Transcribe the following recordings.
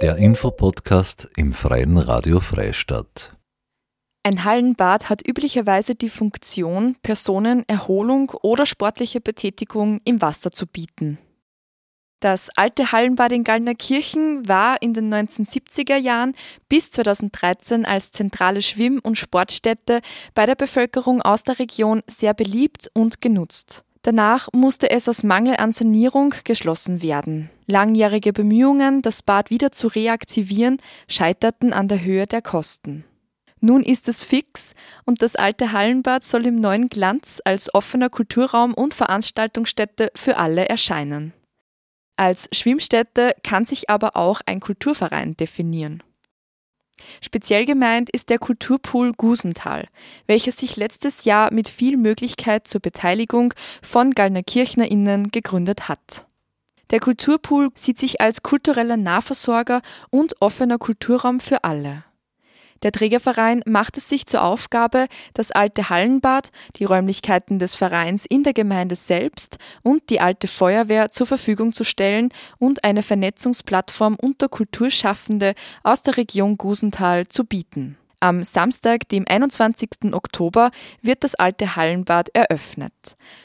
Der Infopodcast im Freien Radio Freistadt. Ein Hallenbad hat üblicherweise die Funktion, Personen Erholung oder sportliche Betätigung im Wasser zu bieten. Das alte Hallenbad in Gallnerkirchen war in den 1970er Jahren bis 2013 als zentrale Schwimm- und Sportstätte bei der Bevölkerung aus der Region sehr beliebt und genutzt. Danach musste es aus Mangel an Sanierung geschlossen werden. Langjährige Bemühungen, das Bad wieder zu reaktivieren, scheiterten an der Höhe der Kosten. Nun ist es fix und das alte Hallenbad soll im neuen Glanz als offener Kulturraum und Veranstaltungsstätte für alle erscheinen. Als Schwimmstätte kann sich aber auch ein Kulturverein definieren. Speziell gemeint ist der Kulturpool Gusenthal, welcher sich letztes Jahr mit viel Möglichkeit zur Beteiligung von GallnerkirchnerInnen gegründet hat. Der Kulturpool sieht sich als kultureller Nahversorger und offener Kulturraum für alle. Der Trägerverein macht es sich zur Aufgabe, das alte Hallenbad, die Räumlichkeiten des Vereins in der Gemeinde selbst und die alte Feuerwehr zur Verfügung zu stellen und eine Vernetzungsplattform unter Kulturschaffende aus der Region Gusenthal zu bieten. Am Samstag, dem 21. Oktober, wird das alte Hallenbad eröffnet.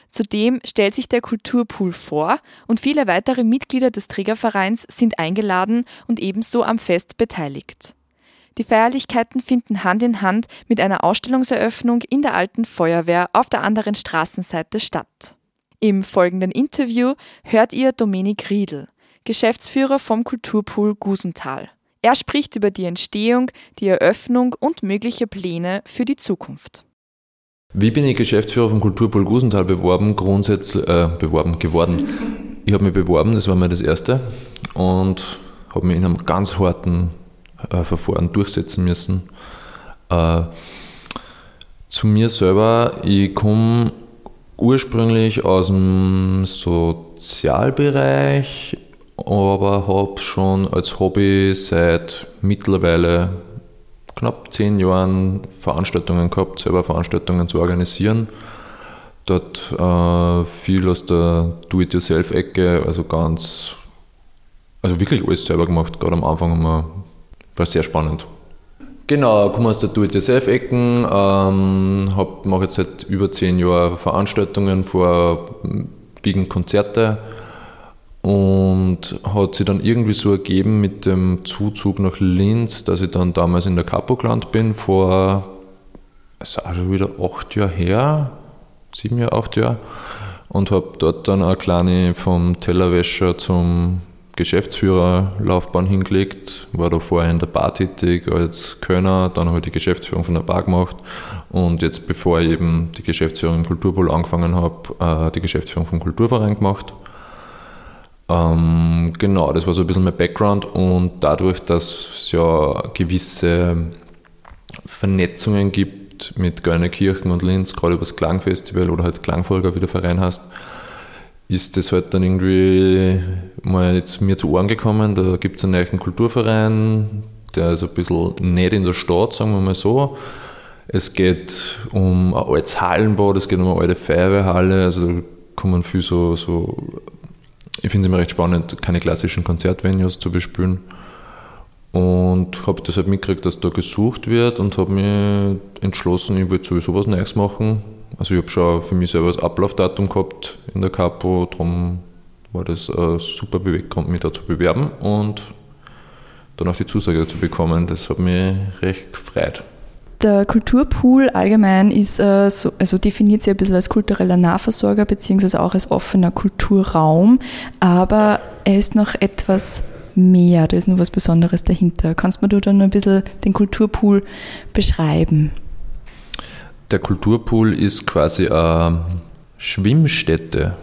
Zudem stellt sich der Kulturpool vor und viele weitere Mitglieder des Trägervereins sind eingeladen und ebenso am Fest beteiligt. Die Feierlichkeiten finden Hand in Hand mit einer Ausstellungseröffnung in der alten Feuerwehr auf der anderen Straßenseite statt. Im folgenden Interview hört ihr Dominik Riedl, Geschäftsführer vom Kulturpool Gusenthal. Er spricht über die Entstehung, die Eröffnung und mögliche Pläne für die Zukunft. Wie bin ich Geschäftsführer vom Kulturpool Gusenthal beworben, grundsätzlich äh, beworben geworden? Ich habe mich beworben, das war mir das erste und habe mich in einem ganz harten äh, Verfahren durchsetzen müssen. Äh, zu mir selber, ich komme ursprünglich aus dem Sozialbereich, aber habe schon als Hobby seit mittlerweile knapp zehn Jahren Veranstaltungen gehabt, selber Veranstaltungen zu organisieren. Dort äh, viel aus der Do-it-yourself-Ecke, also ganz, also wirklich alles selber gemacht. Gerade am Anfang haben wir war sehr spannend. Genau, komme aus der Do-it-yourself-Ecken, ähm, mache jetzt seit über zehn Jahren Veranstaltungen, vorwiegend Konzerte und hat sich dann irgendwie so ergeben mit dem Zuzug nach Linz, dass ich dann damals in der Capo gelandet bin, vor, also wieder acht Jahre her, sieben Jahre, acht Jahre und habe dort dann eine kleine vom Tellerwäscher zum Geschäftsführerlaufbahn hingelegt, war da vorher in der Bar tätig als Kölner, dann habe ich die Geschäftsführung von der Bar gemacht und jetzt, bevor ich eben die Geschäftsführung im Kulturpool angefangen habe, äh, die Geschäftsführung vom Kulturverein gemacht. Ähm, genau, das war so ein bisschen mein Background und dadurch, dass es ja gewisse Vernetzungen gibt mit Göllnerkirchen und Linz, gerade über das Klangfestival oder halt Klangfolger, wie der Verein heißt, ist das halt dann irgendwie mal zu mir zu Ohren gekommen. Da gibt es einen neuen Kulturverein, der ist ein bisschen nicht in der Stadt, sagen wir mal so. Es geht um ein altes Hallenbad, es geht um eine alte Feuerwehrhalle, also da kommen viel so, so ich finde es immer recht spannend, keine klassischen Konzertvenues zu bespielen. Und habe das halt mitgekriegt, dass da gesucht wird und habe mich entschlossen, ich würde sowieso was Neues machen also ich habe schon für mich selber das Ablaufdatum gehabt in der Capo, darum war das ein super Beweggrund, mich da zu bewerben und dann auch die Zusage zu bekommen. Das hat mich recht gefreut. Der Kulturpool allgemein ist äh, so, also definiert sich ein bisschen als kultureller Nahversorger beziehungsweise auch als offener Kulturraum, aber er ist noch etwas mehr, da ist noch was Besonderes dahinter. Kannst du mir dann ein bisschen den Kulturpool beschreiben? Der Kulturpool ist quasi eine Schwimmstätte,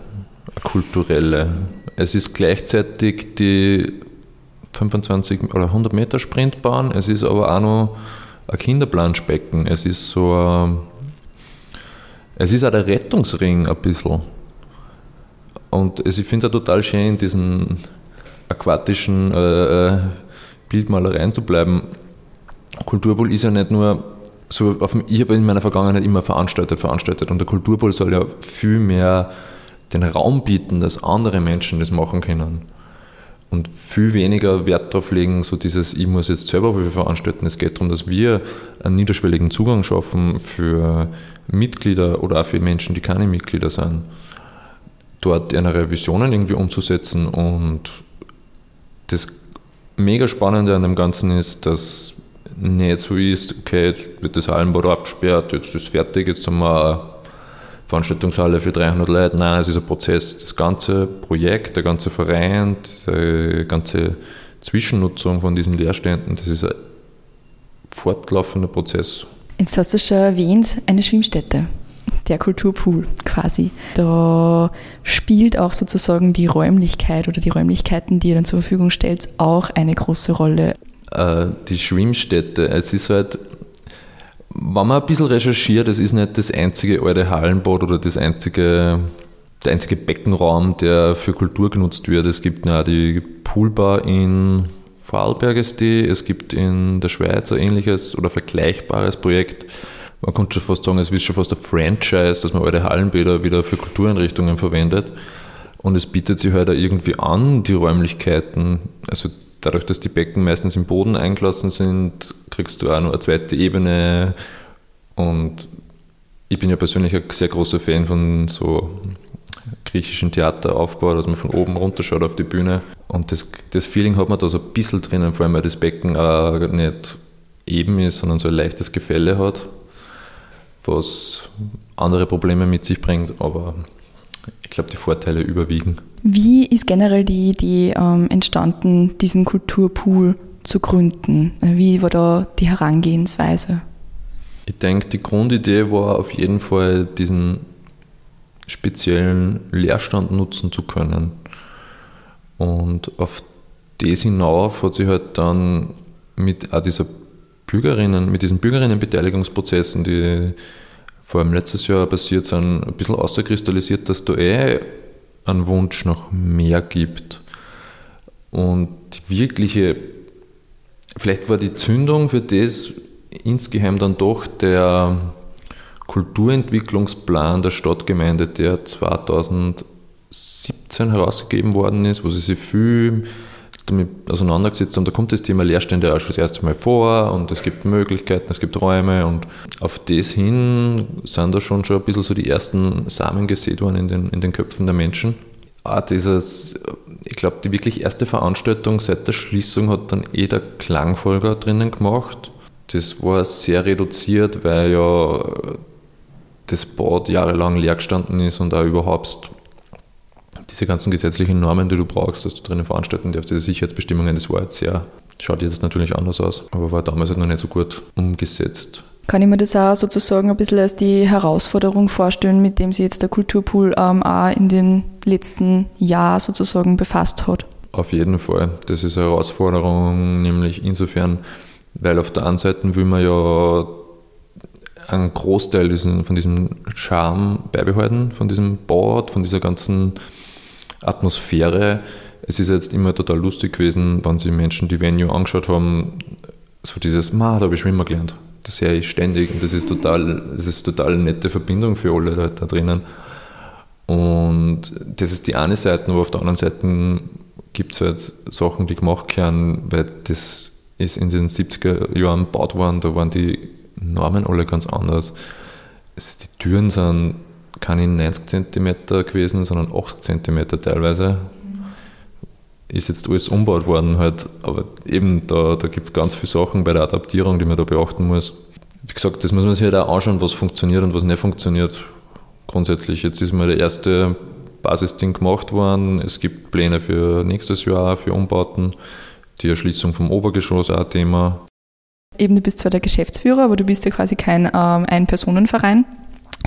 eine kulturelle. Es ist gleichzeitig die 25 oder 100 Meter Sprintbahn, es ist aber auch noch ein Kinderplanschbecken. Es ist so ein, es ist auch der Rettungsring ein bisschen. Und ich finde es auch total schön, in diesen aquatischen äh, äh, Bildmalereien zu bleiben. Kulturpool ist ja nicht nur so auf, ich habe in meiner Vergangenheit immer veranstaltet, veranstaltet und der Kulturpol soll ja viel mehr den Raum bieten, dass andere Menschen das machen können. und viel weniger Wert darauf legen, so dieses, ich muss jetzt selber viel veranstalten. Es geht darum, dass wir einen niederschwelligen Zugang schaffen für Mitglieder oder auch für Menschen, die keine Mitglieder sind, dort ihre Visionen irgendwie umzusetzen. Und das mega Spannende an dem Ganzen ist, dass nicht so ist, okay, jetzt wird das Hallenbad aufgesperrt, jetzt ist es fertig, jetzt haben wir Veranstaltungshalle für 300 Leute. Nein, es ist ein Prozess. Das ganze Projekt, der ganze Verein, die ganze Zwischennutzung von diesen Leerständen, das ist ein fortlaufender Prozess. Jetzt hast du schon erwähnt, eine Schwimmstätte der Kulturpool quasi. Da spielt auch sozusagen die Räumlichkeit oder die Räumlichkeiten, die ihr dann zur Verfügung stellt, auch eine große Rolle. Äh, die Schwimmstätte, es ist halt wenn man ein bisschen recherchiert, es ist nicht das einzige alte Hallenbad oder das einzige, der einzige Beckenraum, der für Kultur genutzt wird. Es gibt ja die Poolbar in Vorarlberg ist die, es gibt in der Schweiz ein ähnliches oder vergleichbares Projekt. Man könnte schon fast sagen, es ist schon fast ein Franchise, dass man alte Hallenbäder wieder für Kultureinrichtungen verwendet. Und es bietet sich halt auch irgendwie an, die Räumlichkeiten, also dadurch, dass die Becken meistens im Boden eingelassen sind, kriegst du auch noch eine zweite Ebene. Und ich bin ja persönlich ein sehr großer Fan von so griechischen Theateraufbau, dass man von oben runterschaut auf die Bühne. Und das, das Feeling hat man da so ein bisschen drinnen, vor allem weil das Becken auch nicht eben ist, sondern so ein leichtes Gefälle hat, was andere Probleme mit sich bringt, aber glaube, die Vorteile überwiegen. Wie ist generell die Idee ähm, entstanden, diesen Kulturpool zu gründen? Wie war da die Herangehensweise? Ich denke, die Grundidee war auf jeden Fall, diesen speziellen Leerstand nutzen zu können. Und auf das hinauf hat sich halt dann mit auch dieser Bürgerinnen, mit diesen Bürgerinnenbeteiligungsprozessen, die vor allem letztes Jahr passiert sind, ein bisschen außerkristallisiert, dass da eh einen Wunsch nach mehr gibt. Und die wirkliche, vielleicht war die Zündung für das insgeheim dann doch der Kulturentwicklungsplan der Stadtgemeinde, der 2017 herausgegeben worden ist, wo sie sich viel damit auseinandergesetzt und da kommt das Thema Leerstände auch schon das erste Mal vor und es gibt Möglichkeiten, es gibt Räume und auf das hin sind da schon schon ein bisschen so die ersten Samen gesät worden in den, in den Köpfen der Menschen. Auch dieses, ich glaube, die wirklich erste Veranstaltung seit der Schließung hat dann eh der Klangfolger drinnen gemacht. Das war sehr reduziert, weil ja das Bad jahrelang leer gestanden ist und auch überhaupt diese ganzen gesetzlichen Normen, die du brauchst, dass du drinnen veranstalten darfst, diese Sicherheitsbestimmungen, das war jetzt sehr, schaut jetzt natürlich anders aus, aber war damals halt noch nicht so gut umgesetzt. Kann ich mir das auch sozusagen ein bisschen als die Herausforderung vorstellen, mit dem sich jetzt der Kulturpool ähm, auch in den letzten Jahren sozusagen befasst hat? Auf jeden Fall. Das ist eine Herausforderung, nämlich insofern, weil auf der einen Seite will man ja einen Großteil von diesem Charme beibehalten, von diesem Bord, von dieser ganzen Atmosphäre. Es ist jetzt immer total lustig gewesen, wenn sich Menschen die Venue angeschaut haben, so dieses, ma, da habe ich Schwimmer gelernt. Das sehe ich ständig und das ist total, das ist total eine nette Verbindung für alle Leute da drinnen. Und das ist die eine Seite, aber auf der anderen Seite gibt es halt Sachen, die gemacht werden, weil das ist in den 70er Jahren gebaut worden, da waren die Normen alle ganz anders. die Türen sind keine 90 cm gewesen, sondern 80 cm teilweise. Ist jetzt alles umgebaut worden halt, aber eben da, da gibt es ganz viele Sachen bei der Adaptierung, die man da beachten muss. Wie gesagt, das muss man sich halt auch anschauen, was funktioniert und was nicht funktioniert. Grundsätzlich, jetzt ist mal der erste Basisding gemacht worden. Es gibt Pläne für nächstes Jahr, für Umbauten. Die Erschließung vom Obergeschoss auch Thema. Eben, du bist zwar der Geschäftsführer, aber du bist ja quasi kein ähm, Ein-Personen-Verein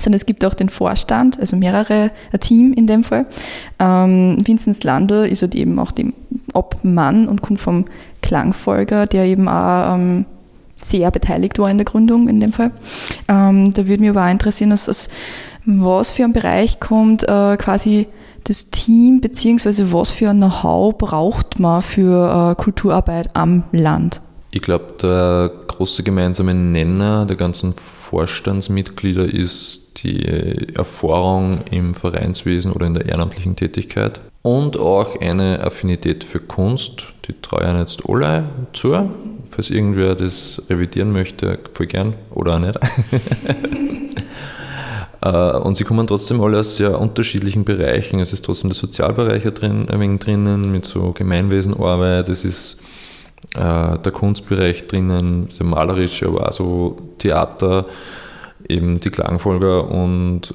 sondern es gibt auch den Vorstand, also mehrere, ein Team in dem Fall. Ähm, Vinzenz Landl ist halt eben auch dem Obmann und kommt vom Klangfolger, der eben auch ähm, sehr beteiligt war in der Gründung in dem Fall. Ähm, da würde mich aber auch interessieren, dass aus was für ein Bereich kommt äh, quasi das Team, beziehungsweise was für ein Know-how braucht man für äh, Kulturarbeit am Land? Ich glaube, der große gemeinsame Nenner der ganzen Vorstandsmitglieder ist die Erfahrung im Vereinswesen oder in der ehrenamtlichen Tätigkeit. und auch eine Affinität für Kunst. Die treuen jetzt alle zu. Falls irgendwer das revidieren möchte, voll gern oder auch nicht. Äh, und sie kommen trotzdem alle aus sehr unterschiedlichen Bereichen. Es ist trotzdem der Sozialbereich drin, ein wenig drinnen mit so Gemeinwesenarbeit. Es ist äh, der Kunstbereich drinnen, der malerische, aber auch so Theater, eben die Klangfolger und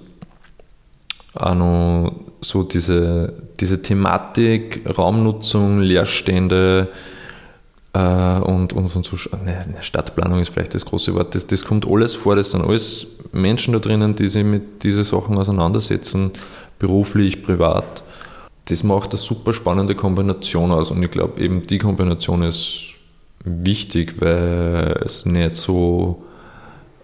auch noch so diese, diese Thematik, Raumnutzung, Leerstände äh, und, und, und so, ne, Stadtplanung ist vielleicht das große Wort, das, das kommt alles vor, das sind alles Menschen da drinnen, die sich mit diesen Sachen auseinandersetzen, beruflich, privat. Das macht eine super spannende Kombination aus und ich glaube eben die Kombination ist wichtig, weil es nicht so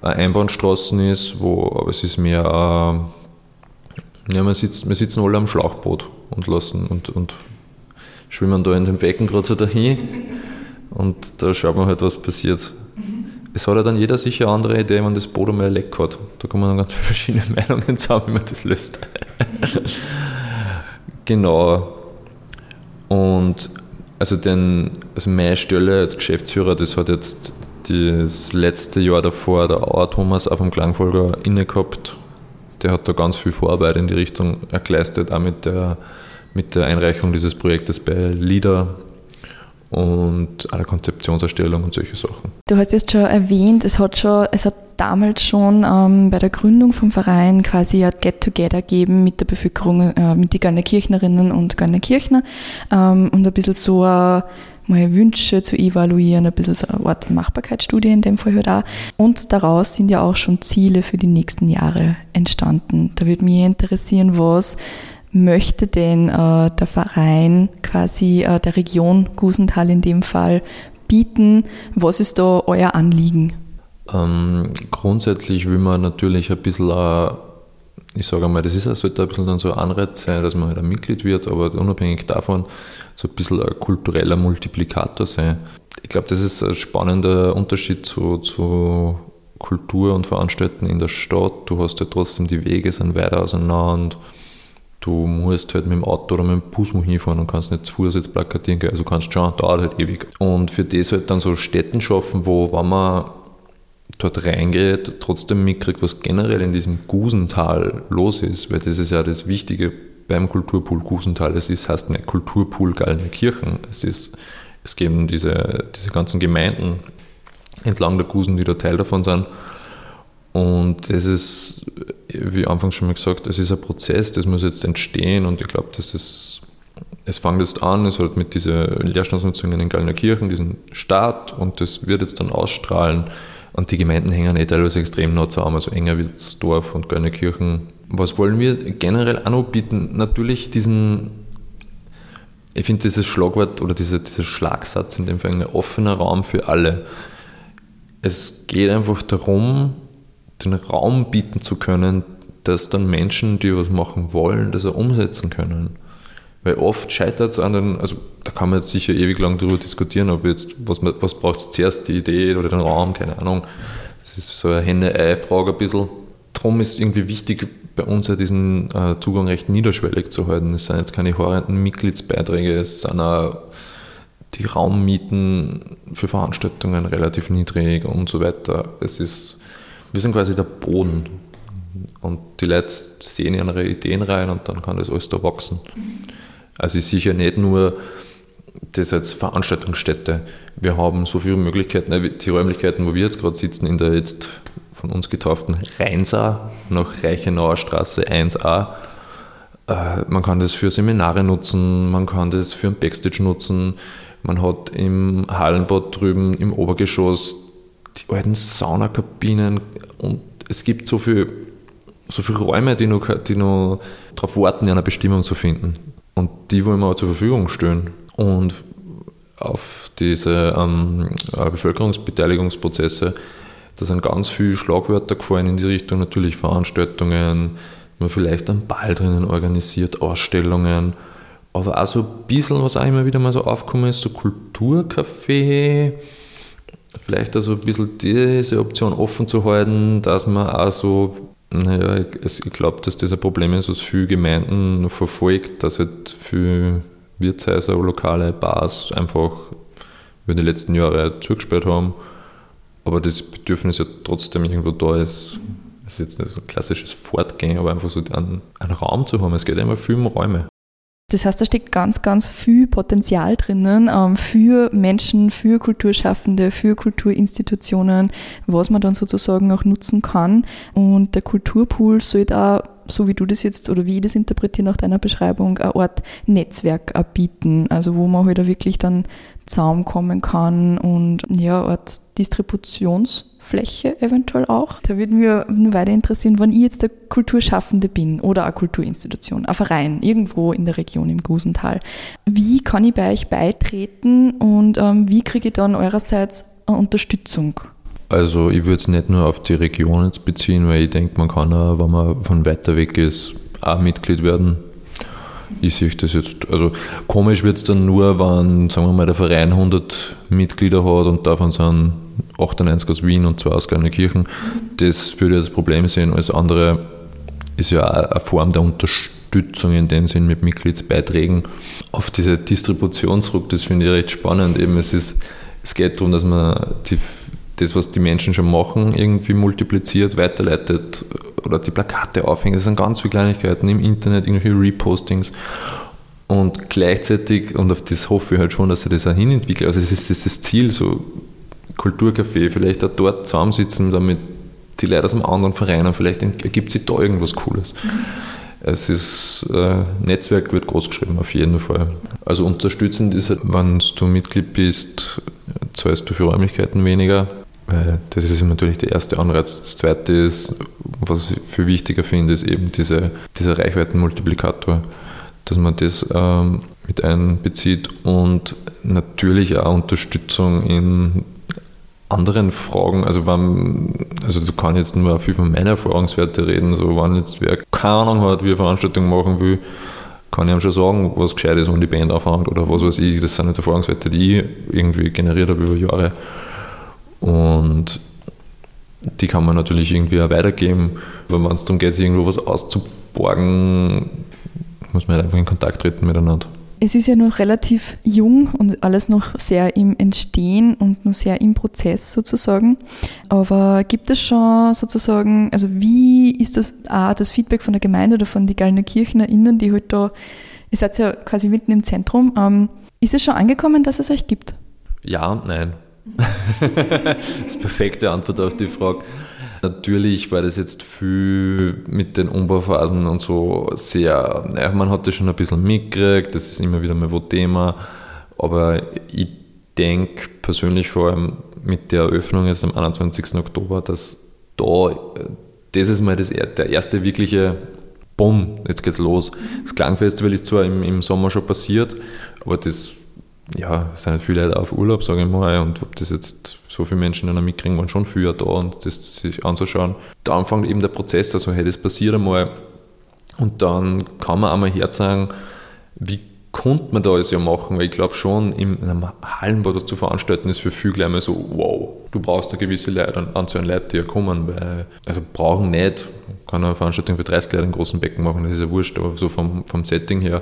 eine Einbahnstraßen ist, wo, aber es ist mehr, äh, ja, man sitzt, wir sitzen alle am Schlauchboot und lassen und, und schwimmen da in dem Becken gerade so dahin und da schaut man halt, was passiert. Es hat ja dann jeder sicher eine andere Idee, wenn das Boot einmal leck hat. Da kommen dann ganz verschiedene Meinungen zusammen, wie man das löst. Genau. Und also, den, also meine Stelle als Geschäftsführer, das hat jetzt das letzte Jahr davor der Auer Thomas auf dem Klangfolger inne gehabt. Der hat da ganz viel Vorarbeit in die Richtung geleistet, auch mit der, mit der Einreichung dieses Projektes bei LIDA und aller Konzeptionserstellung und solche Sachen. Du hast jetzt schon erwähnt, es hat schon, es hat damals schon ähm, bei der Gründung vom Verein quasi ein Get-Together gegeben mit der Bevölkerung, äh, mit den Garnerkirchnerinnen und Garnerkirchner ähm, und ein bisschen so äh, mal Wünsche zu evaluieren, ein bisschen so eine Art Machbarkeitsstudie in dem Fall halt auch. Und daraus sind ja auch schon Ziele für die nächsten Jahre entstanden. Da würde mich interessieren, was möchte denn äh, der Verein quasi äh, der Region Gusenthal in dem Fall bieten? Was ist da euer Anliegen? Ähm, grundsätzlich will man natürlich ein bisschen, äh, ich sage einmal, das ist, sollte ein bisschen dann so ein Anreiz sein, dass man halt ein Mitglied wird, aber unabhängig davon so ein bisschen ein kultureller Multiplikator sein. Ich glaube, das ist ein spannender Unterschied zu, zu Kultur und Veranstalten in der Stadt. Du hast ja trotzdem die Wege sind weiter auseinander du musst halt mit dem Auto oder mit dem Bus mal hinfahren und kannst nicht zu Fuß jetzt plakatieren gehen. Also kannst schon, dauert halt ewig. Und für das halt dann so Städten schaffen, wo, wenn man dort reingeht, trotzdem mitkriegt, was generell in diesem Gusental los ist, weil das ist ja das Wichtige beim Kulturpool Gusental. Es ist, heißt nicht Kulturpool Kirchen. Es ist, es geben diese, diese ganzen Gemeinden entlang der Gusen, die da Teil davon sind. Und das ist, wie anfangs schon mal gesagt, es ist ein Prozess, das muss jetzt entstehen und ich glaube, dass das, es fängt jetzt an, es hat mit dieser Leerstandsnutzung in den Gallner Kirchen diesen Start und das wird jetzt dann ausstrahlen und die Gemeinden hängen eh teilweise extrem nah zusammen, also Engerwilsdorf und Gallner Kirchen. Was wollen wir generell auch noch bieten? Natürlich diesen, ich finde dieses Schlagwort oder dieser, dieser Schlagsatz in dem Fall ein offener Raum für alle. Es geht einfach darum, den Raum bieten zu können, dass dann Menschen, die was machen wollen, das auch umsetzen können. Weil oft scheitert es an den, also da kann man jetzt sicher ewig lang darüber diskutieren, ob jetzt, was, was braucht es zuerst, die Idee oder den Raum, keine Ahnung. Das ist so eine Henne-Ei-Frage ein bisschen. Darum ist irgendwie wichtig, bei uns ja diesen äh, Zugang recht niederschwellig zu halten. Es sind jetzt keine horrenden Mitgliedsbeiträge, es sind auch die Raummieten für Veranstaltungen relativ niedrig und so weiter. Es ist wir sind quasi der Boden. Und die Leute sehen ihre Ideen rein und dann kann das alles da wachsen. Also ist sicher nicht nur das als Veranstaltungsstätte. Wir haben so viele Möglichkeiten, die Räumlichkeiten, wo wir jetzt gerade sitzen, in der jetzt von uns getauften Rheinsaar nach Reichenauer Straße 1a. Äh, man kann das für Seminare nutzen, man kann das für ein Backstage nutzen. Man hat im Hallenbad drüben im Obergeschoss die alten Saunakabinen und es gibt so viele so viel Räume, die noch, die noch darauf warten, eine Bestimmung zu finden. Und die wollen wir auch zur Verfügung stellen. Und auf diese ähm, äh, Bevölkerungsbeteiligungsprozesse, da sind ganz viele Schlagwörter gefallen in die Richtung, natürlich Veranstaltungen, man vielleicht einen Ball drinnen organisiert, Ausstellungen, aber auch so ein bisschen, was auch immer wieder mal so aufgekommen ist, so Kulturcafé, vielleicht also ein bisschen diese Option offen zu halten, dass man auch so Naja, ich, ich glaube, dass das ein Problem ist, was viele Gemeinden verfolgt, dass halt viele Wirtshäuser, lokale Bars einfach über die letzten Jahre zugesperrt haben. Aber das Bedürfnis ja trotzdem irgendwo da ist. Das ist jetzt nicht so ein klassisches Fortgehen, aber einfach so einen, einen Raum zu haben. Es geht immer viel um Räume. Das heißt, da steckt ganz, ganz viel Potenzial drinnen ähm, für Menschen, für Kulturschaffende, für Kulturinstitutionen, was man dann sozusagen auch nutzen kann. Und der Kulturpool sollte auch so wie du das jetzt oder wie ich das interpretiere nach deiner Beschreibung, eine Art Netzwerk bieten, also wo man halt auch wirklich dann zusammenkommen kann und ja, Art Distributionsfläche eventuell auch. Da würde mich nur weiter interessieren, wenn ich jetzt der Kulturschaffende bin oder eine Kulturinstitution, ein Verein, irgendwo in der Region im Gusental. Wie kann ich bei euch beitreten und ähm, wie kriege ich dann eurerseits Unterstützung? Also ich würde es nicht nur auf die Region jetzt beziehen, weil ich denke, man kann auch, wenn man von weiter weg ist, auch Mitglied werden. Ich sehe das jetzt, also komisch wird es dann nur, wenn, sagen wir mal, der Verein 100 Mitglieder hat und davon sind 98 aus Wien und zwei aus Kirchen. Das würde ich als Problem sehen. Alles andere ist ja auch eine Form der Unterstützung in dem Sinn mit Mitgliedsbeiträgen. Auf diese Distributionsdruck, das finde ich recht spannend. Eben, es, ist, es geht darum, dass man die das, was die Menschen schon machen, irgendwie multipliziert, weiterleitet oder die Plakate aufhängt. Das sind ganz viele Kleinigkeiten im Internet, irgendwie Repostings. Und gleichzeitig, und auf das hoffe ich halt schon, dass sie das auch hinentwickelt. Also es ist, das, das Ziel, so Kulturcafé, vielleicht auch dort zusammensitzen, damit die Leute aus einem anderen Verein haben, vielleicht ergibt sich da irgendwas Cooles. Mhm. Es ist, äh, Netzwerk wird groß geschrieben, auf jeden Fall. Also unterstützend ist, halt, wenn du Mitglied bist, zahlst du für Räumlichkeiten weniger, weil das ist natürlich der erste Anreiz. Das zweite ist, was ich viel wichtiger finde, ist eben diese, dieser Reichweitenmultiplikator, dass man das ähm, mit einbezieht und natürlich auch Unterstützung in anderen Fragen, also wenn, also du kannst jetzt nur viel von meinen Erfahrungswerten reden, so wenn jetzt wer keine Ahnung hat, wie eine Veranstaltung machen will, kann ich ihm schon sagen, was gescheit ist, wenn die Band anfängt oder was weiß ich, das sind nicht Erfahrungswerte, die ich irgendwie generiert habe über Jahre. Und die kann man natürlich irgendwie auch weitergeben. Aber wenn es darum geht, irgendwo was auszuborgen, muss man halt einfach in Kontakt treten miteinander. Es ist ja noch relativ jung und alles noch sehr im Entstehen und noch sehr im Prozess sozusagen. Aber gibt es schon sozusagen, also wie ist das auch das Feedback von der Gemeinde oder von den Gallner KirchnerInnen, die halt da, ihr seid ja quasi mitten im Zentrum, ähm, ist es schon angekommen, dass es euch gibt? Ja und nein. das ist perfekte Antwort auf die Frage. Natürlich war das jetzt viel mit den Umbauphasen und so sehr, ja, man hat das schon ein bisschen mitgekriegt, das ist immer wieder mal wo Thema, aber ich denke persönlich vor allem mit der Eröffnung jetzt am 21. Oktober, dass da, das ist mal das, der erste wirkliche Bumm, jetzt geht's los. Das Klangfestival ist zwar im, im Sommer schon passiert, aber das ja, es sind viele Leute auf Urlaub, sage ich mal, und ob das jetzt so viele Menschen dann mitkriegen, waren schon früher da und das sich anzuschauen. Da anfängt eben der Prozess, also hey, das passiert einmal und dann kann man einmal herzeigen, wie konnte man da alles ja machen, weil ich glaube schon, in einem Hallenbad das zu veranstalten, ist für viele gleich mal so, wow, du brauchst eine gewisse Leute, an Anzahl an Leute, die ja kommen, weil, also brauchen nicht, kann eine Veranstaltung für 30 Leute im großen Becken machen, das ist ja wurscht, aber so vom, vom Setting her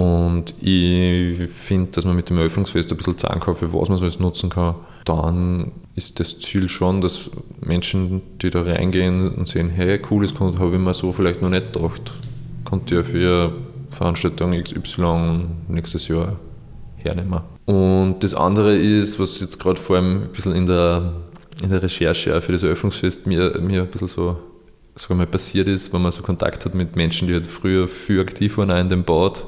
und ich finde, dass man mit dem Eröffnungsfest ein bisschen zeigen kann, für was man so alles nutzen kann. Dann ist das Ziel schon, dass Menschen, die da reingehen und sehen, hey, cool, das habe ich mir so vielleicht noch nicht gedacht, konnte ja für Veranstaltung XY nächstes Jahr hernehmen. Und das andere ist, was jetzt gerade vor allem ein bisschen in der, in der Recherche für das Eröffnungsfest mir, mir ein bisschen so sagen mal, passiert ist, wenn man so Kontakt hat mit Menschen, die halt früher viel aktiv waren in dem Bad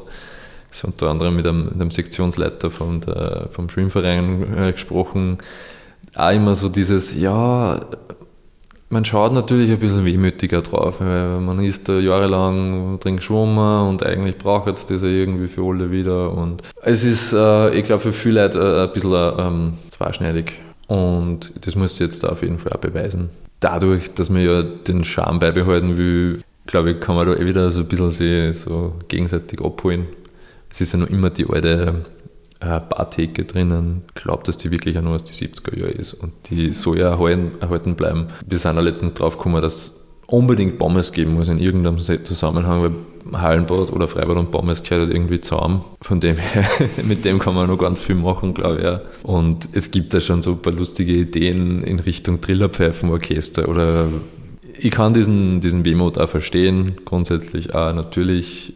ich habe unter anderem mit einem, mit einem Sektionsleiter von der, vom Schwimmverein äh, gesprochen. Auch immer so dieses, ja, man schaut natürlich ein bisschen wehmütiger drauf, weil man ist da jahrelang drin geschwommen und eigentlich braucht es das irgendwie für alle wieder. Und es ist, äh, ich glaube, für viele Leute äh, ein bisschen äh, ähm, zweischneidig. Und das muss jetzt auf jeden Fall auch beweisen. Dadurch, dass man ja den Charme beibehalten will, glaube ich, kann man da eh wieder so ein bisschen sich so gegenseitig abholen es ist ja noch immer die alte äh, Bartheke drinnen. Ich glaube, dass die wirklich auch nur aus den 70er Jahren ist und die soll ja erhalten, erhalten bleiben. Wir sind ja letztens drauf gekommen, dass unbedingt Pommes geben muss in irgendeinem Zusammenhang, weil Hallenbad oder Freibad und Pommes gehört halt irgendwie zusammen. Von dem her, mit dem kann man noch ganz viel machen, glaube ich. Ja. Und es gibt da schon so ein paar lustige Ideen in Richtung Trillerpfeifenorchester oder ich kann diesen, diesen Wehmut auch verstehen, grundsätzlich auch natürlich,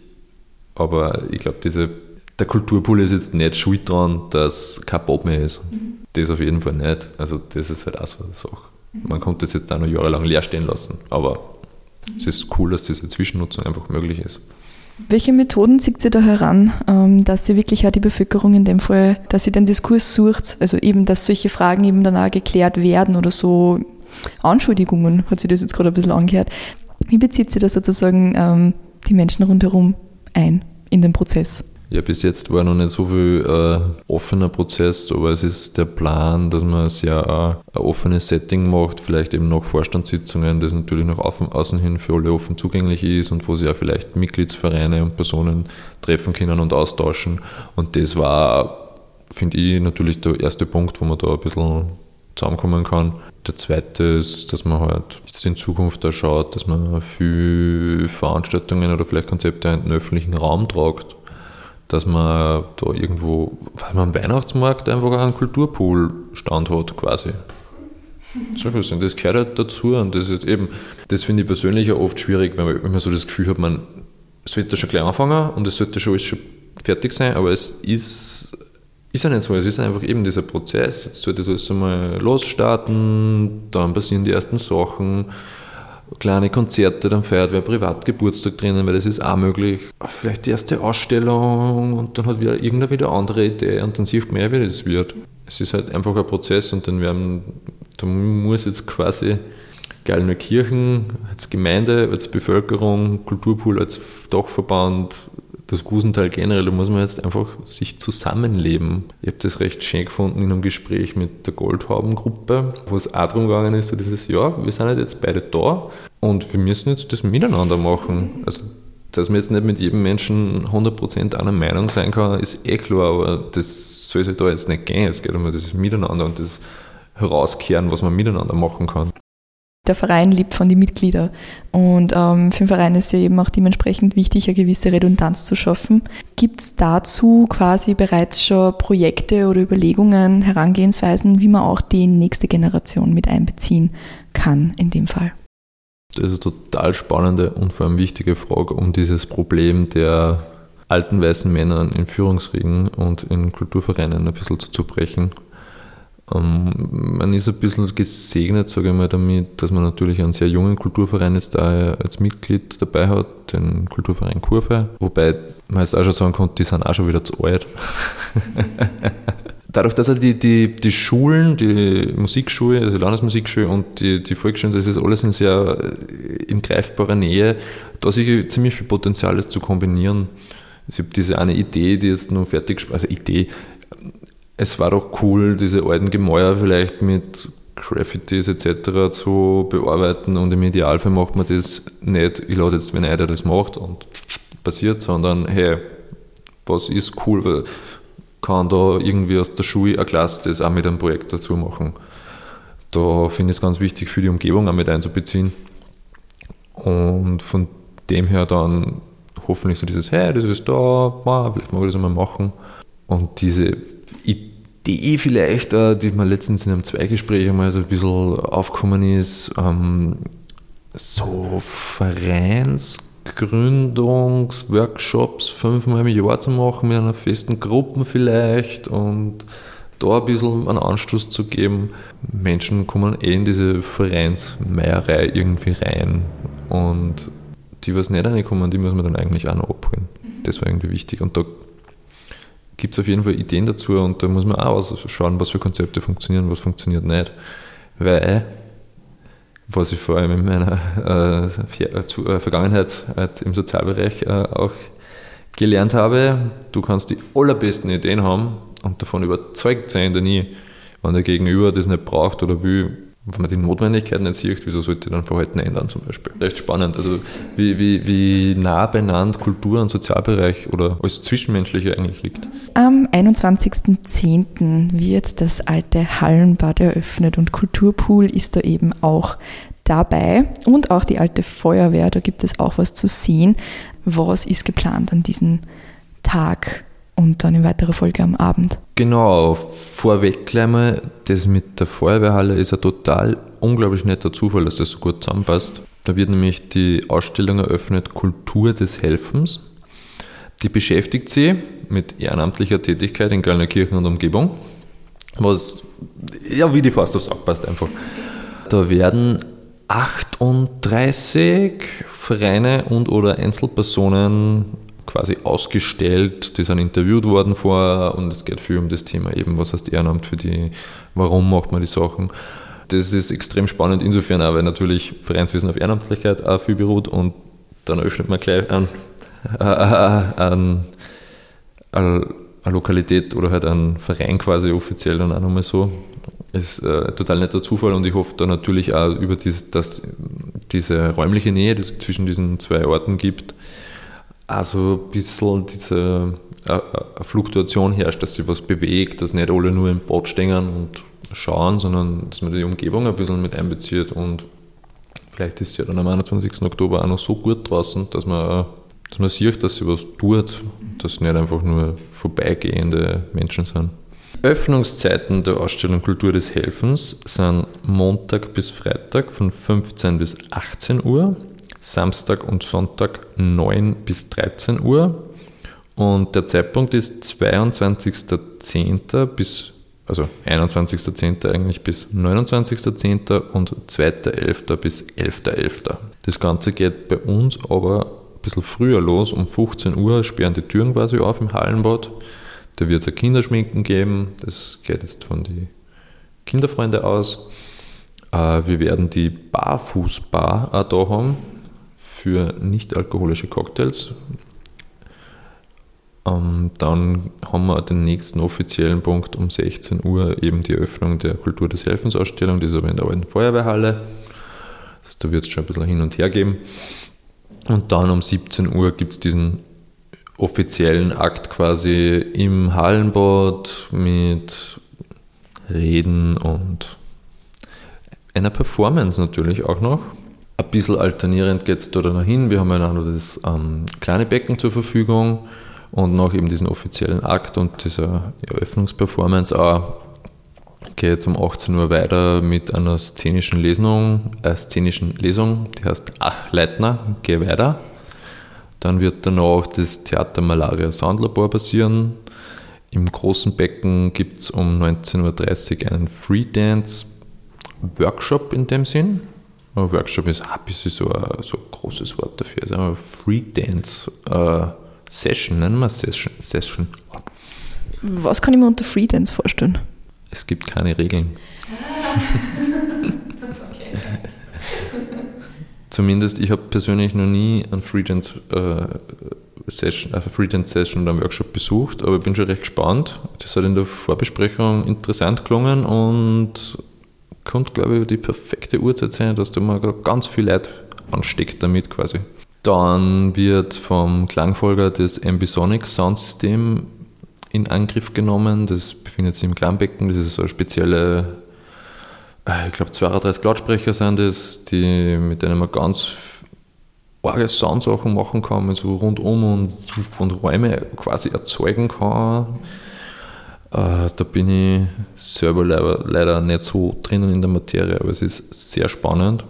aber ich glaube, diese, der Kulturpool ist jetzt nicht schuld dran, dass kein Bob mehr ist. Mhm. Das auf jeden Fall nicht. Also das ist halt auch so eine Sache. Man konnte das jetzt auch noch jahrelang leer stehen lassen, aber es ist cool, dass diese Zwischennutzung einfach möglich ist. Welche Methoden zieht sie da heran, ähm, dass sie wirklich auch die Bevölkerung in dem Fall, dass sie den Diskurs sucht, also eben, dass solche Fragen eben dann auch geklärt werden oder so Anschuldigungen, hat sie das jetzt gerade ein bisschen angehört. Wie bezieht sie da sozusagen ähm, die Menschen rundherum ein in den Prozess? Ja, bis jetzt war noch nicht so viel äh, offener Prozess, aber es ist der Plan, dass man sehr äh, ein offenes Setting macht, vielleicht eben nach Vorstandssitzungen, das natürlich nach außen hin für alle offen zugänglich ist und wo sich auch vielleicht Mitgliedsvereine und Personen treffen können und austauschen. Und das war, finde ich, natürlich der erste Punkt, wo man da ein bisschen zusammenkommen kann. Der zweite ist, dass man halt jetzt in Zukunft da schaut, dass man für Veranstaltungen oder vielleicht Konzepte in den öffentlichen Raum tragt dass man da irgendwo, was man am Weihnachtsmarkt einfach einen Kulturpool-Stand hat, quasi. Und das gehört halt dazu und das ist eben, das finde ich persönlich auch oft schwierig, wenn man, so das Gefühl hat, man sollte schon gleich anfangen und es sollte schon alles schon fertig sein, aber es ist, ist ja nicht so, es ist einfach eben dieser Prozess, jetzt sollte das einmal losstarten, dann passieren die ersten Sachen, kleine Konzerte, dann feiert wer Privatgeburtstag drinnen, weil das ist auch möglich. Vielleicht die erste Ausstellung und dann hat wieder irgendeine wieder andere Idee und dann sieht man ja, wie das wird. Es ist halt einfach ein Prozess und dann werden, da muss jetzt quasi Kirchen als Gemeinde, als Bevölkerung, Kulturpool als Dachverband, das Gusental generell, da muss man jetzt einfach sich zusammenleben. Ich habe das recht schön gefunden in einem Gespräch mit der Goldhaubengruppe, wo es auch darum gegangen ist, so dieses, ja, wir sind halt jetzt beide da und wir müssen jetzt das miteinander machen. Also, dass man jetzt nicht mit jedem Menschen 100% einer Meinung sein kann, ist eh klar, aber das soll sich da jetzt nicht gehen. Es geht um das Miteinander und das Herauskehren, was man miteinander machen kann der Verein lebt von den Mitgliedern. Und ähm, für den Verein ist ja eben auch dementsprechend wichtig, eine gewisse Redundanz zu schaffen. Gibt es dazu quasi bereits schon Projekte oder Überlegungen, Herangehensweisen, wie man auch die nächste Generation mit einbeziehen kann in dem Fall? Das ist eine total spannende und vor allem wichtige Frage, um dieses Problem der alten weißen Männer in Führungsringen und in Kulturvereinen ein bisschen zu zerbrechen ähm, man ist ein bisschen gesegnet, sage ich mal, damit, dass man natürlich einen sehr jungen Kulturverein jetzt da als Mitglied dabei hat, den Kulturverein Kurve, wobei man jetzt auch schon sagen kann, die sind auch schon wieder zu alt. Dadurch, dass er die, die, die Schulen, die Musikschule, also Landesmusikschule und die, die Volksschulen, das ist alles in sehr in greifbarer Nähe, da sich ziemlich viel Potenzial ist zu kombinieren. Ich habe diese eine Idee, die jetzt noch fertig, also Idee, es war doch cool, diese alten Gemäuer vielleicht mit Graffitis etc. zu bearbeiten und im Idealfall macht man das nicht, ich lade jetzt wen ein, der das macht und passiert, sondern hey, was ist cool, weil kann da irgendwie aus der Schule eine Klasse das auch mit einem Projekt dazu machen. Da finde ich es ganz wichtig, für die Umgebung auch mit einzubeziehen. Und von dem her dann hoffentlich so dieses, hey, das ist da, vielleicht mag ich das einmal machen. Und diese Idee vielleicht, äh, die mir letztens in einem Zweigespräch einmal so ein bisschen aufgekommen ist, ähm, so Vereinsgründungsworkshops fünfmal im Jahr zu machen mit einer festen Gruppe vielleicht und da ein bisschen einen Anstoß zu geben. Menschen kommen eh in diese Vereinsmeierei irgendwie rein und die, was nicht reinkommen, die muss man dann eigentlich auch noch abholen. Das war irgendwie wichtig und da gibt es auf jeden Fall Ideen dazu und da muss man auch schauen, was für Konzepte funktionieren, was funktioniert nicht. Weil, was ich vor allem in meiner äh, äh Vergangenheit im Sozialbereich äh, auch gelernt habe, du kannst die allerbesten Ideen haben und davon überzeugt sein, denn nie, wenn der Gegenüber das nicht braucht oder will, wenn man die Notwendigkeit nicht sieht, wieso sollte dann Verhalten ändern zum Beispiel? Recht spannend. Also wie, wie, wie nah beieinander Kultur und Sozialbereich oder alles Zwischenmenschliche eigentlich liegt. Am 21.10. wird das alte Hallenbad eröffnet und Kulturpool ist da eben auch dabei und auch die alte Feuerwehr. Da gibt es auch was zu sehen. Was ist geplant an diesem Tag und dann in weiterer Folge am Abend? Genau, vorweg gleich mal, das mit der Feuerwehrhalle ist ein total unglaublich netter Zufall, dass das so gut zusammenpasst. Da wird nämlich die Ausstellung eröffnet Kultur des Helfens. Die beschäftigt sich mit ehrenamtlicher Tätigkeit in Gallnerkirchen und Umgebung, was ja wie die Faust aufs Auge passt einfach. Da werden 38 Vereine und oder Einzelpersonen quasi ausgestellt, die sind interviewt worden vorher und es geht viel um das Thema eben, was heißt Ehrenamt für die, warum macht man die Sachen. Das ist extrem spannend insofern auch, weil natürlich Vereinswesen auf Ehrenamtlichkeit auch viel beruht und dann öffnet man gleich an, eine Lokalität oder halt einen Verein quasi offiziell dann auch nochmal so. Ist äh, total netter Zufall und ich hoffe da natürlich auch über dies, dass diese räumliche Nähe, die es zwischen diesen zwei Orten gibt, also ein bisschen diese äh, äh, Fluktuation herrscht, dass sich was bewegt, dass nicht alle nur im Boot stehen und schauen, sondern dass man die Umgebung ein bisschen mit einbezieht und vielleicht ist es ja dann am 21. Oktober auch noch so gut draußen, dass man, dass man sieht, dass sie was tut, dass nicht einfach nur vorbeigehende Menschen sind. Öffnungszeiten der Ausstellung Kultur des Helfens sind Montag bis Freitag von 15 bis 18 Uhr, Samstag und Sonntag 9 bis 13 Uhr und der Zeitpunkt ist 22.10. bis also 21.10. eigentlich bis 29.10. und 2.11. bis 11.11. Das Ganze geht bei uns aber ein bisschen früher los, um 15 Uhr sperren die Türen quasi auf im Hallenbad. Da wird es ein Kinderschminken geben, das geht jetzt von den Kinderfreunde aus. Äh, wir werden die Barfußbar auch da haben für nicht-alkoholische Cocktails. Ähm, dann haben wir den nächsten offiziellen Punkt um 16 Uhr, eben die Öffnung der Kultur des Helfens Ausstellung, die ist aber in der alten Feuerwehrhalle. Da wird es schon ein bisschen hin und her geben. Und dann um 17 Uhr gibt es diesen offiziellen Akt quasi im Hallenbad mit Reden und einer Performance natürlich auch noch. Ein bisschen alternierend geht es da dann hin. Wir haben ja noch das ähm, kleine Becken zur Verfügung und nach eben diesem offiziellen Akt und dieser Eröffnungsperformance auch geht es um 18 Uhr weiter mit einer szenischen Lesung, äh, szenischen Lesung, die heißt Ach Leitner, geh weiter. Dann wird danach das Theater Malaria Soundlabor passieren. Im großen Becken gibt es um 19.30 Uhr einen Freedance-Workshop in dem Sinn. Workshop ist ein bisschen so ein, so ein großes Wort dafür. Also Freedance äh, Session, nennen wir es Session. Session. Was kann ich mir unter Freedance vorstellen? Es gibt keine Regeln. Zumindest, ich habe persönlich noch nie eine Freedance äh, Session, eine Freedance Session oder einen Workshop besucht, aber ich bin schon recht gespannt. Das hat in der Vorbesprechung interessant gelungen und kommt, glaube ich, die perfekte Uhrzeit sein, dass du mal ganz viel Leid ansteckt damit quasi. Dann wird vom Klangfolger das Ambisonic Soundsystem in Angriff genommen. Das befindet sich im Klangbecken. Das ist so eine spezielle äh, ich glaube 32 Lautsprecher sind das, die, mit denen man ganz arge Soundsachen machen kann, so rundum und, und Räume quasi erzeugen kann. Äh, da bin ich selber leider, nicht so drinnen in der Materie, aber es ist sehr spannend.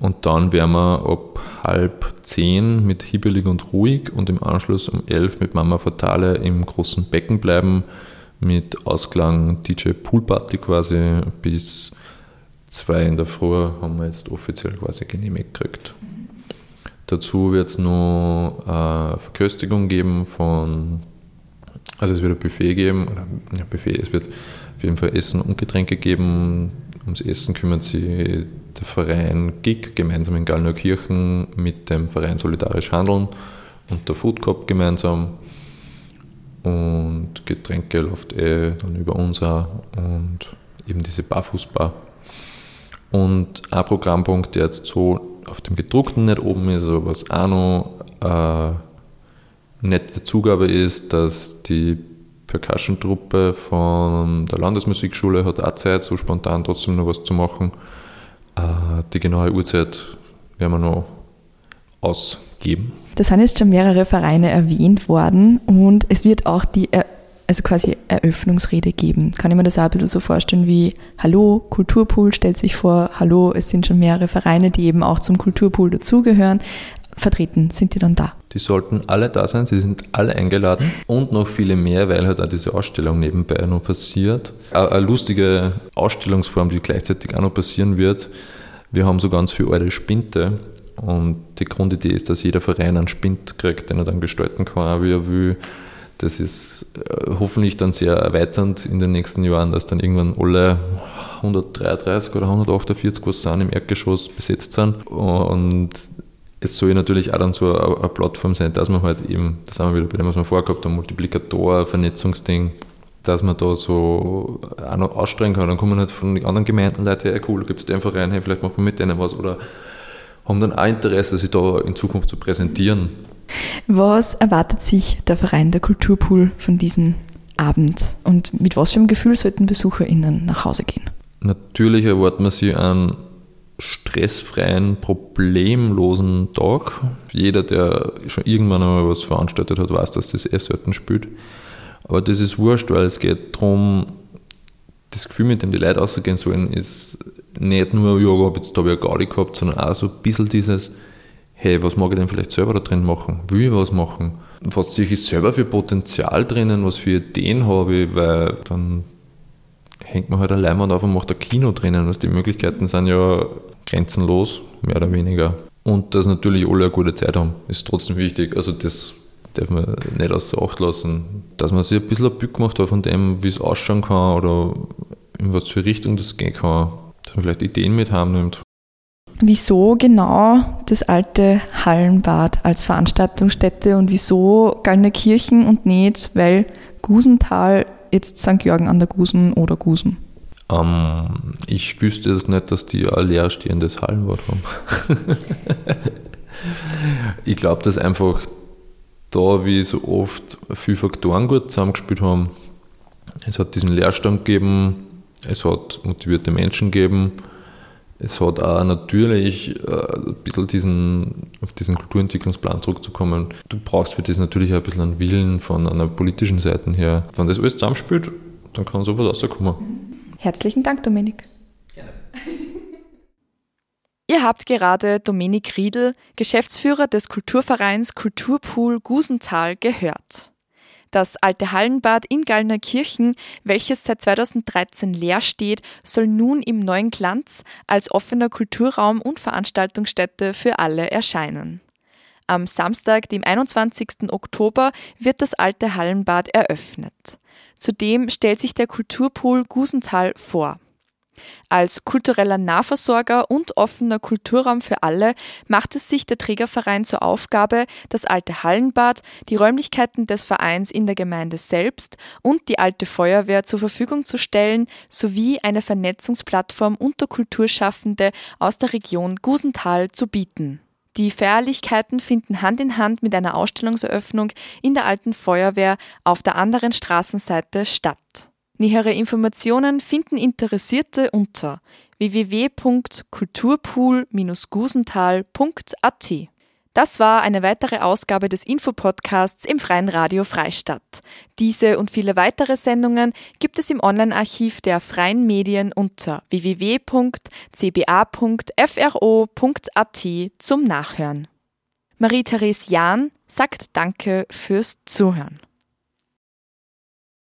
Und dann werden wir ab halb zehn mit Hibbelig und Ruhig und im Anschluss um elf mit Mama Fatale im großen Becken bleiben mit Ausklang DJ Poolparty quasi bis zwei in der Früh haben wir jetzt offiziell quasi genehmigt gekriegt. Dazu wird es noch eine Verköstigung geben von, also es wird ein Buffet geben, oder ja, Buffet, es wird auf jeden Fall Essen und Getränke geben. Ums Essen kümmert sich der Verein GIG gemeinsam in Gallneukirchen mit dem Verein Solidarisch Handeln und der Food Cup gemeinsam. Und Getränke läuft eh dann über uns auch und eben diese Barfußbar. Und ein Programmpunkt, der jetzt so auf dem gedruckten nicht oben ist, aber was auch noch äh, nette Zugabe ist, dass die Percussion-Truppe von der Landesmusikschule hat auch Zeit, so spontan trotzdem noch was zu machen. Äh, die genaue Uhrzeit werden wir noch ausgeben. Das sind jetzt schon mehrere Vereine erwähnt worden und es wird auch die also quasi Eröffnungsrede geben. Kann ich mir das auch ein bisschen so vorstellen wie Hallo, Kulturpool stellt sich vor, Hallo, es sind schon mehrere Vereine, die eben auch zum Kulturpool dazugehören. Vertreten sind die dann da? Die sollten alle da sein, sie sind alle eingeladen und noch viele mehr, weil halt auch diese Ausstellung nebenbei noch passiert. Eine lustige Ausstellungsform, die gleichzeitig auch noch passieren wird. Wir haben so ganz viele alte Spinte und die Grundidee ist, dass jeder Verein einen Spind kriegt, den er dann gestalten kann, wie er will. Das ist äh, hoffentlich dann sehr erweiternd in den nächsten Jahren, dass dann irgendwann alle 133 oder 148, was sind, im Erdgeschoss besetzt sind. Und es soll natürlich auch dann so eine, Plattform sein, dass man halt eben, da sind wir wieder bei dem, was wir vorgehabt haben, Multiplikator, Vernetzungsding, dass man da so auch noch ausstrengen kann. Dann kommen halt von den anderen Gemeinden Leute, ja cool, gibt es den Verein, hey, vielleicht machen wir mit denen was oder haben dann auch Interesse, sich da in Zukunft zu präsentieren. Was erwartet sich der Verein der Kulturpool von diesem Abend und mit was für einem Gefühl sollten BesucherInnen nach Hause gehen? Natürlich erwarten wir sie einen stressfreien, problemlosen Tag. Jeder, der schon irgendwann einmal was veranstaltet hat, weiß, dass das eh selten spielt. Aber das ist wurscht, weil es geht darum, das Gefühl, mit dem die Leute rausgehen sollen, ist nicht nur, ja, jetzt habe ich eine Gaudi gehabt, sondern auch so ein bisschen dieses, hey, was mag ich denn vielleicht selber da drin machen? Will ich was machen? Was sehe ich selber für Potenzial drinnen? Was für Ideen habe ich? Weil dann hängt man halt ein Leinwand auf und macht ein Kino drinnen. Also die Möglichkeiten sind ja grenzenlos, mehr oder weniger. Und dass natürlich alle eine gute Zeit haben, ist trotzdem wichtig. Also das darf man nicht außer Acht lassen. Dass man sich ein bisschen ein Bild gemacht hat von dem, wie es ausschauen kann oder in was für Richtung das gehen kann. Dass man vielleicht Ideen mit heimnimmt. Wieso genau das alte Hallenbad als Veranstaltungsstätte und wieso Gallnerkirchen und nicht, weil Gusental jetzt St. Jörgen an der Gusen oder Gusen? Ähm, ich wüsste es nicht, dass die ein leerstehendes Hallenbad haben. ich glaube, dass einfach da, wie so oft, viele Faktoren gut zusammengespielt haben. Es hat diesen Leerstand gegeben, es hat motivierte Menschen gegeben, es hat auch natürlich äh, ein bisschen diesen, auf diesen Kulturentwicklungsplan zurückzukommen. Du brauchst für das natürlich auch ein bisschen einen Willen von einer politischen Seite her. Wenn das alles zusammenspielt, dann kann sowas rauskommen. Herzlichen Dank, Dominik. Ihr habt gerade Dominik Riedel, Geschäftsführer des Kulturvereins Kulturpool Gusenthal, gehört. Das alte Hallenbad in Gallnerkirchen, welches seit 2013 leer steht, soll nun im neuen Glanz als offener Kulturraum und Veranstaltungsstätte für alle erscheinen. Am Samstag, dem 21. Oktober, wird das alte Hallenbad eröffnet. Zudem stellt sich der Kulturpool Gusenthal vor. Als kultureller Nahversorger und offener Kulturraum für alle macht es sich der Trägerverein zur Aufgabe, das alte Hallenbad, die Räumlichkeiten des Vereins in der Gemeinde selbst und die alte Feuerwehr zur Verfügung zu stellen, sowie eine Vernetzungsplattform unter Kulturschaffende aus der Region Gusenthal zu bieten. Die Feierlichkeiten finden Hand in Hand mit einer Ausstellungseröffnung in der alten Feuerwehr auf der anderen Straßenseite statt. Nähere Informationen finden Interessierte unter www.kulturpool-gusental.at. Das war eine weitere Ausgabe des Infopodcasts im Freien Radio Freistadt. Diese und viele weitere Sendungen gibt es im Online-Archiv der Freien Medien unter www.cba.fro.at zum Nachhören. Marie-Therese Jahn sagt Danke fürs Zuhören.